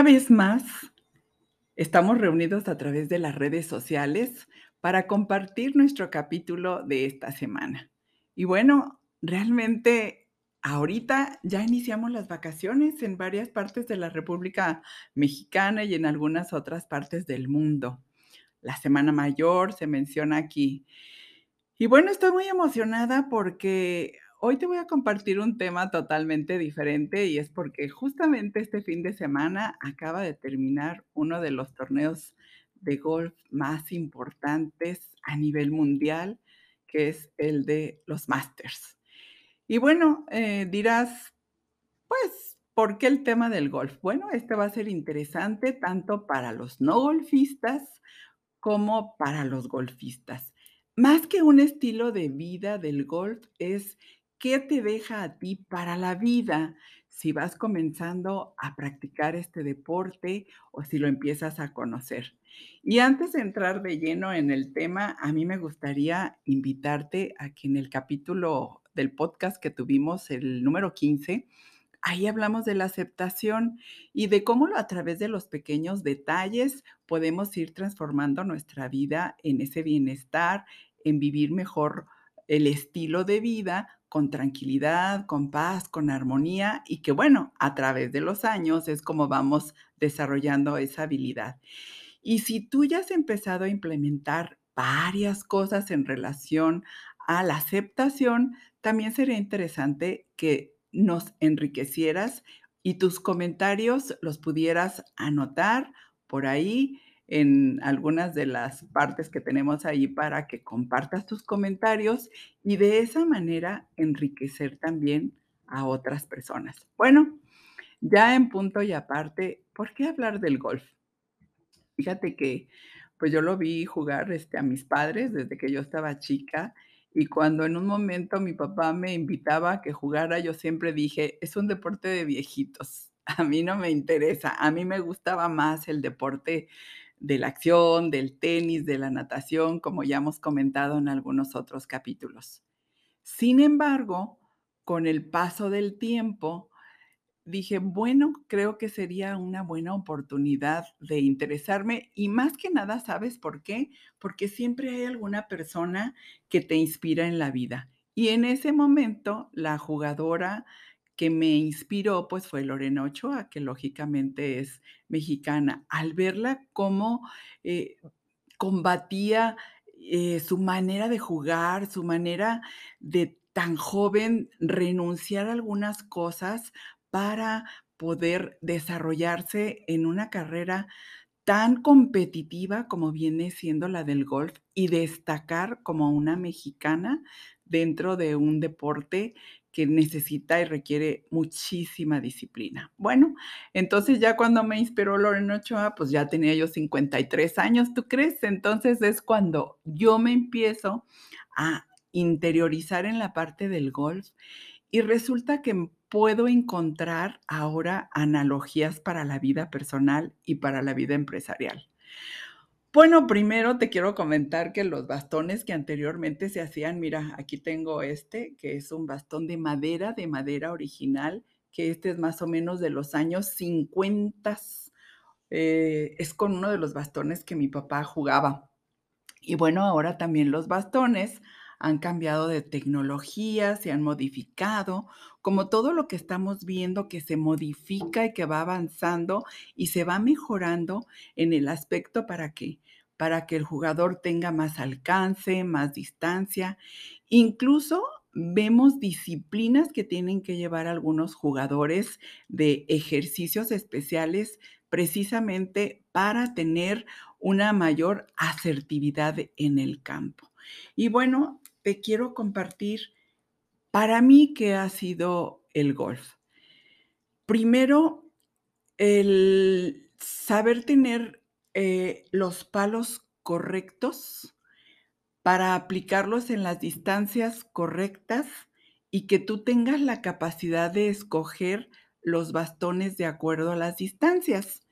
Una vez más, estamos reunidos a través de las redes sociales para compartir nuestro capítulo de esta semana. Y bueno, realmente ahorita ya iniciamos las vacaciones en varias partes de la República Mexicana y en algunas otras partes del mundo. La Semana Mayor se menciona aquí. Y bueno, estoy muy emocionada porque Hoy te voy a compartir un tema totalmente diferente y es porque justamente este fin de semana acaba de terminar uno de los torneos de golf más importantes a nivel mundial, que es el de los Masters. Y bueno, eh, dirás, pues, ¿por qué el tema del golf? Bueno, este va a ser interesante tanto para los no golfistas como para los golfistas. Más que un estilo de vida del golf es ¿Qué te deja a ti para la vida si vas comenzando a practicar este deporte o si lo empiezas a conocer? Y antes de entrar de lleno en el tema, a mí me gustaría invitarte a que en el capítulo del podcast que tuvimos, el número 15, ahí hablamos de la aceptación y de cómo a través de los pequeños detalles podemos ir transformando nuestra vida en ese bienestar, en vivir mejor el estilo de vida con tranquilidad, con paz, con armonía y que bueno, a través de los años es como vamos desarrollando esa habilidad. Y si tú ya has empezado a implementar varias cosas en relación a la aceptación, también sería interesante que nos enriquecieras y tus comentarios los pudieras anotar por ahí en algunas de las partes que tenemos ahí para que compartas tus comentarios y de esa manera enriquecer también a otras personas. Bueno, ya en punto y aparte, ¿por qué hablar del golf? Fíjate que pues yo lo vi jugar este, a mis padres desde que yo estaba chica y cuando en un momento mi papá me invitaba a que jugara, yo siempre dije, es un deporte de viejitos, a mí no me interesa, a mí me gustaba más el deporte de la acción, del tenis, de la natación, como ya hemos comentado en algunos otros capítulos. Sin embargo, con el paso del tiempo, dije, bueno, creo que sería una buena oportunidad de interesarme y más que nada, ¿sabes por qué? Porque siempre hay alguna persona que te inspira en la vida. Y en ese momento, la jugadora que me inspiró, pues fue Lorena Ochoa, que lógicamente es mexicana. Al verla cómo eh, combatía eh, su manera de jugar, su manera de tan joven renunciar a algunas cosas para poder desarrollarse en una carrera tan competitiva como viene siendo la del golf y destacar como una mexicana dentro de un deporte que necesita y requiere muchísima disciplina. Bueno, entonces ya cuando me inspiró Lorena Ochoa, pues ya tenía yo 53 años, ¿tú crees? Entonces es cuando yo me empiezo a interiorizar en la parte del golf y resulta que puedo encontrar ahora analogías para la vida personal y para la vida empresarial. Bueno, primero te quiero comentar que los bastones que anteriormente se hacían, mira, aquí tengo este, que es un bastón de madera, de madera original, que este es más o menos de los años 50. Eh, es con uno de los bastones que mi papá jugaba. Y bueno, ahora también los bastones han cambiado de tecnología, se han modificado, como todo lo que estamos viendo que se modifica y que va avanzando y se va mejorando en el aspecto para que para que el jugador tenga más alcance, más distancia. Incluso vemos disciplinas que tienen que llevar algunos jugadores de ejercicios especiales precisamente para tener una mayor asertividad en el campo. Y bueno, te quiero compartir para mí qué ha sido el golf. Primero, el saber tener eh, los palos correctos para aplicarlos en las distancias correctas y que tú tengas la capacidad de escoger los bastones de acuerdo a las distancias.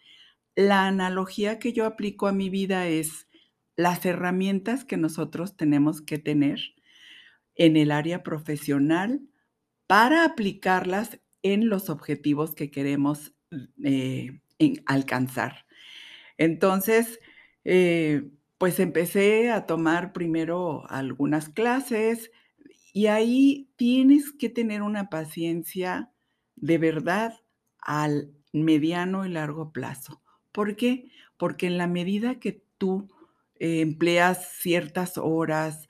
La analogía que yo aplico a mi vida es las herramientas que nosotros tenemos que tener en el área profesional para aplicarlas en los objetivos que queremos eh, alcanzar. Entonces, eh, pues empecé a tomar primero algunas clases y ahí tienes que tener una paciencia de verdad al mediano y largo plazo. ¿Por qué? Porque en la medida que tú eh, empleas ciertas horas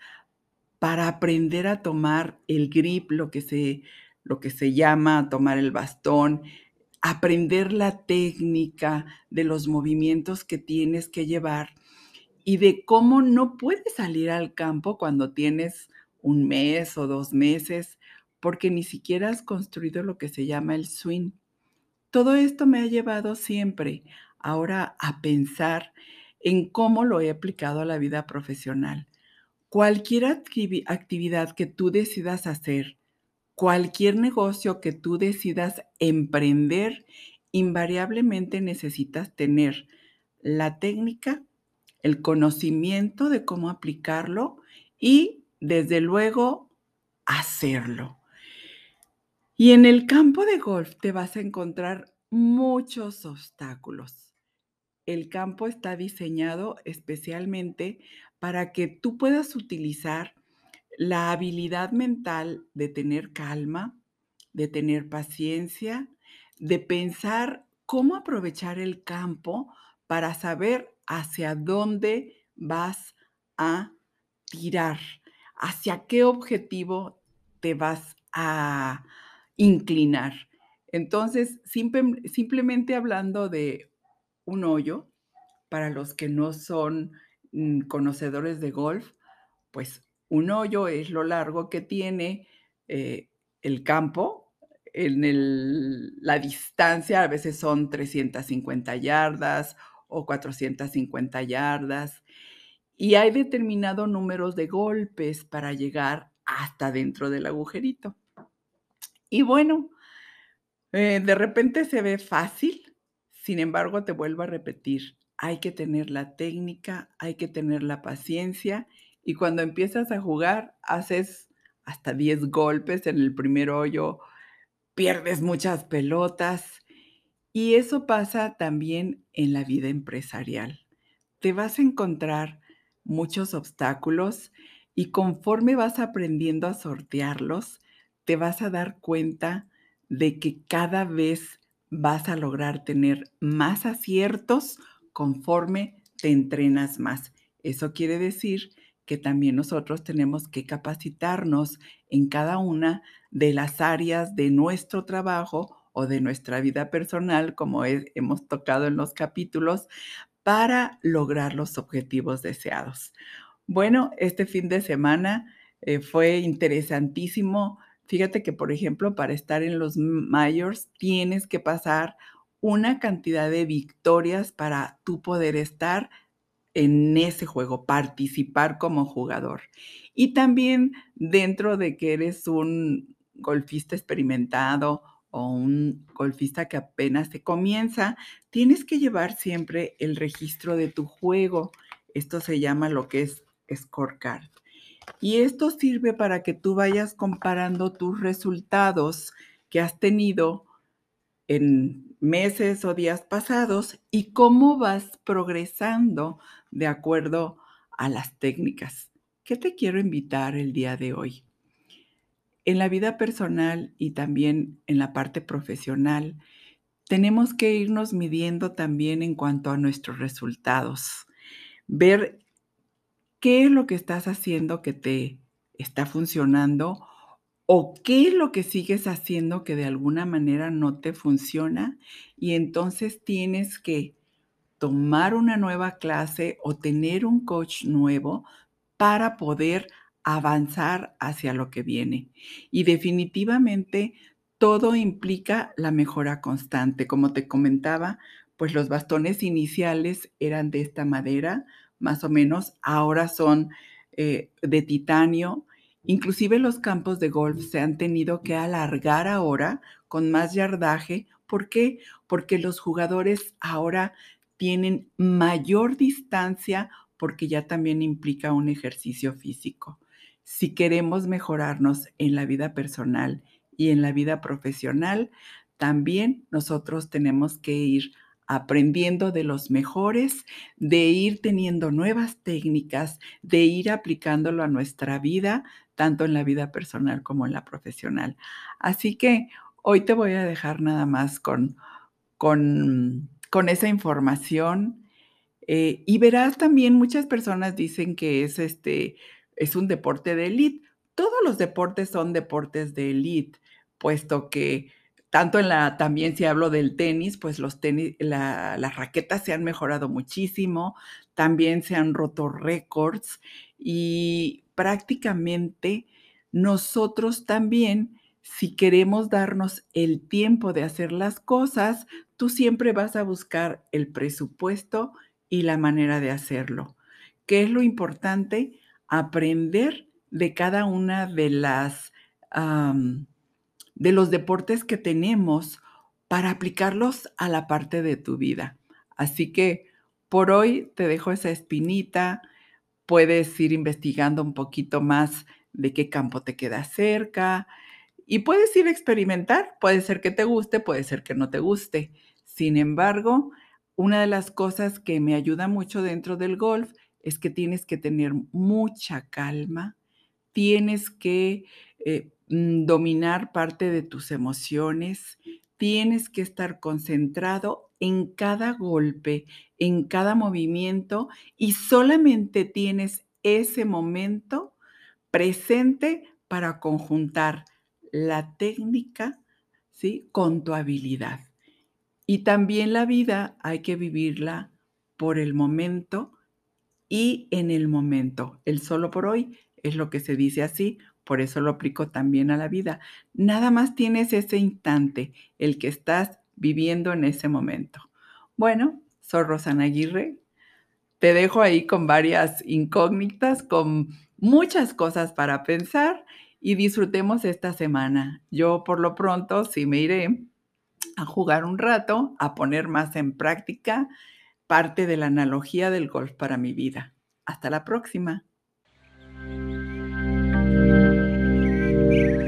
para aprender a tomar el grip, lo que se, lo que se llama tomar el bastón, aprender la técnica de los movimientos que tienes que llevar y de cómo no puedes salir al campo cuando tienes un mes o dos meses, porque ni siquiera has construido lo que se llama el swing. Todo esto me ha llevado siempre ahora a pensar en cómo lo he aplicado a la vida profesional. Cualquier actividad que tú decidas hacer, cualquier negocio que tú decidas emprender, invariablemente necesitas tener la técnica, el conocimiento de cómo aplicarlo y, desde luego, hacerlo. Y en el campo de golf te vas a encontrar muchos obstáculos. El campo está diseñado especialmente para que tú puedas utilizar la habilidad mental de tener calma, de tener paciencia, de pensar cómo aprovechar el campo para saber hacia dónde vas a tirar, hacia qué objetivo te vas a inclinar. Entonces, simplemente hablando de un hoyo, para los que no son conocedores de golf, pues un hoyo es lo largo que tiene eh, el campo. En la distancia a veces son 350 yardas o 450 yardas. Y hay determinado número de golpes para llegar hasta dentro del agujerito. Y bueno, eh, de repente se ve fácil, sin embargo, te vuelvo a repetir, hay que tener la técnica, hay que tener la paciencia y cuando empiezas a jugar haces hasta 10 golpes en el primer hoyo, pierdes muchas pelotas y eso pasa también en la vida empresarial. Te vas a encontrar muchos obstáculos y conforme vas aprendiendo a sortearlos, te vas a dar cuenta de que cada vez vas a lograr tener más aciertos conforme te entrenas más. Eso quiere decir que también nosotros tenemos que capacitarnos en cada una de las áreas de nuestro trabajo o de nuestra vida personal, como hemos tocado en los capítulos, para lograr los objetivos deseados. Bueno, este fin de semana eh, fue interesantísimo. Fíjate que, por ejemplo, para estar en los mayors tienes que pasar una cantidad de victorias para tú poder estar en ese juego, participar como jugador. Y también dentro de que eres un golfista experimentado o un golfista que apenas te comienza, tienes que llevar siempre el registro de tu juego. Esto se llama lo que es scorecard. Y esto sirve para que tú vayas comparando tus resultados que has tenido en meses o días pasados y cómo vas progresando de acuerdo a las técnicas. ¿Qué te quiero invitar el día de hoy? En la vida personal y también en la parte profesional, tenemos que irnos midiendo también en cuanto a nuestros resultados, ver qué es lo que estás haciendo que te está funcionando o qué es lo que sigues haciendo que de alguna manera no te funciona y entonces tienes que tomar una nueva clase o tener un coach nuevo para poder avanzar hacia lo que viene. Y definitivamente todo implica la mejora constante. Como te comentaba, pues los bastones iniciales eran de esta madera, más o menos, ahora son eh, de titanio. Inclusive los campos de golf se han tenido que alargar ahora con más yardaje. ¿Por qué? Porque los jugadores ahora tienen mayor distancia porque ya también implica un ejercicio físico. Si queremos mejorarnos en la vida personal y en la vida profesional, también nosotros tenemos que ir aprendiendo de los mejores, de ir teniendo nuevas técnicas, de ir aplicándolo a nuestra vida, tanto en la vida personal como en la profesional. Así que hoy te voy a dejar nada más con, con, con esa información. Eh, y verás también, muchas personas dicen que es, este, es un deporte de élite. Todos los deportes son deportes de élite, puesto que tanto en la, también si hablo del tenis, pues los tenis, la, las raquetas se han mejorado muchísimo, también se han roto récords y prácticamente nosotros también, si queremos darnos el tiempo de hacer las cosas, tú siempre vas a buscar el presupuesto y la manera de hacerlo. ¿Qué es lo importante? Aprender de cada una de las... de los deportes que tenemos para aplicarlos a la parte de tu vida. Así que por hoy te dejo esa espinita, puedes ir investigando un poquito más de qué campo te queda cerca y puedes ir a experimentar. Puede ser que te guste, puede ser que no te guste. Sin embargo, una de las cosas que me ayuda mucho dentro del golf es que tienes que tener mucha calma, tienes que eh, dominar parte de tus emociones, tienes que estar concentrado en cada golpe, en cada movimiento y solamente tienes ese momento presente para conjuntar la técnica ¿sí? con tu habilidad. Y también la vida hay que vivirla por el momento y en el momento. El solo por hoy es lo que se dice así, por eso lo aplico también a la vida. Nada más tienes ese instante, el que estás viviendo en ese momento. Bueno, soy Rosana Aguirre. Te dejo ahí con varias incógnitas, con muchas cosas para pensar y disfrutemos esta semana. Yo por lo pronto sí me iré a jugar un rato, a poner más en práctica parte de la analogía del golf para mi vida. Hasta la próxima. Thank you.